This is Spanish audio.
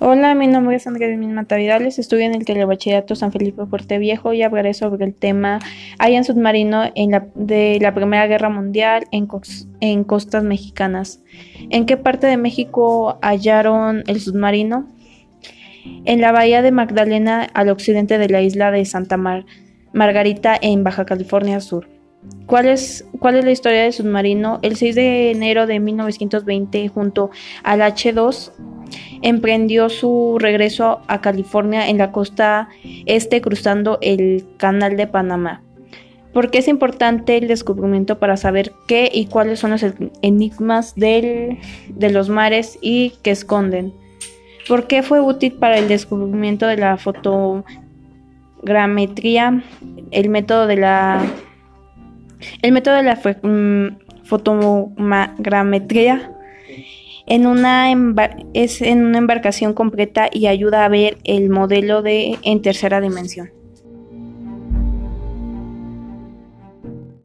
Hola, mi nombre es Andrés Mata Vidales, estudio en el Telebachillerato San Felipe Fuerte Viejo y hablaré sobre el tema Hay en submarino en la, de la Primera Guerra Mundial en, en costas mexicanas. ¿En qué parte de México hallaron el submarino? En la bahía de Magdalena, al occidente de la isla de Santa Margarita, en Baja California Sur. ¿Cuál es, ¿Cuál es la historia del submarino? El 6 de enero de 1920, junto al H-2, emprendió su regreso a California en la costa este cruzando el Canal de Panamá. ¿Por qué es importante el descubrimiento para saber qué y cuáles son los enigmas de los mares y que esconden? ¿Por qué fue útil para el descubrimiento de la fotogrametría, el método de la el método de la mm, fotogrametría en una es en una embarcación completa y ayuda a ver el modelo de en tercera dimensión.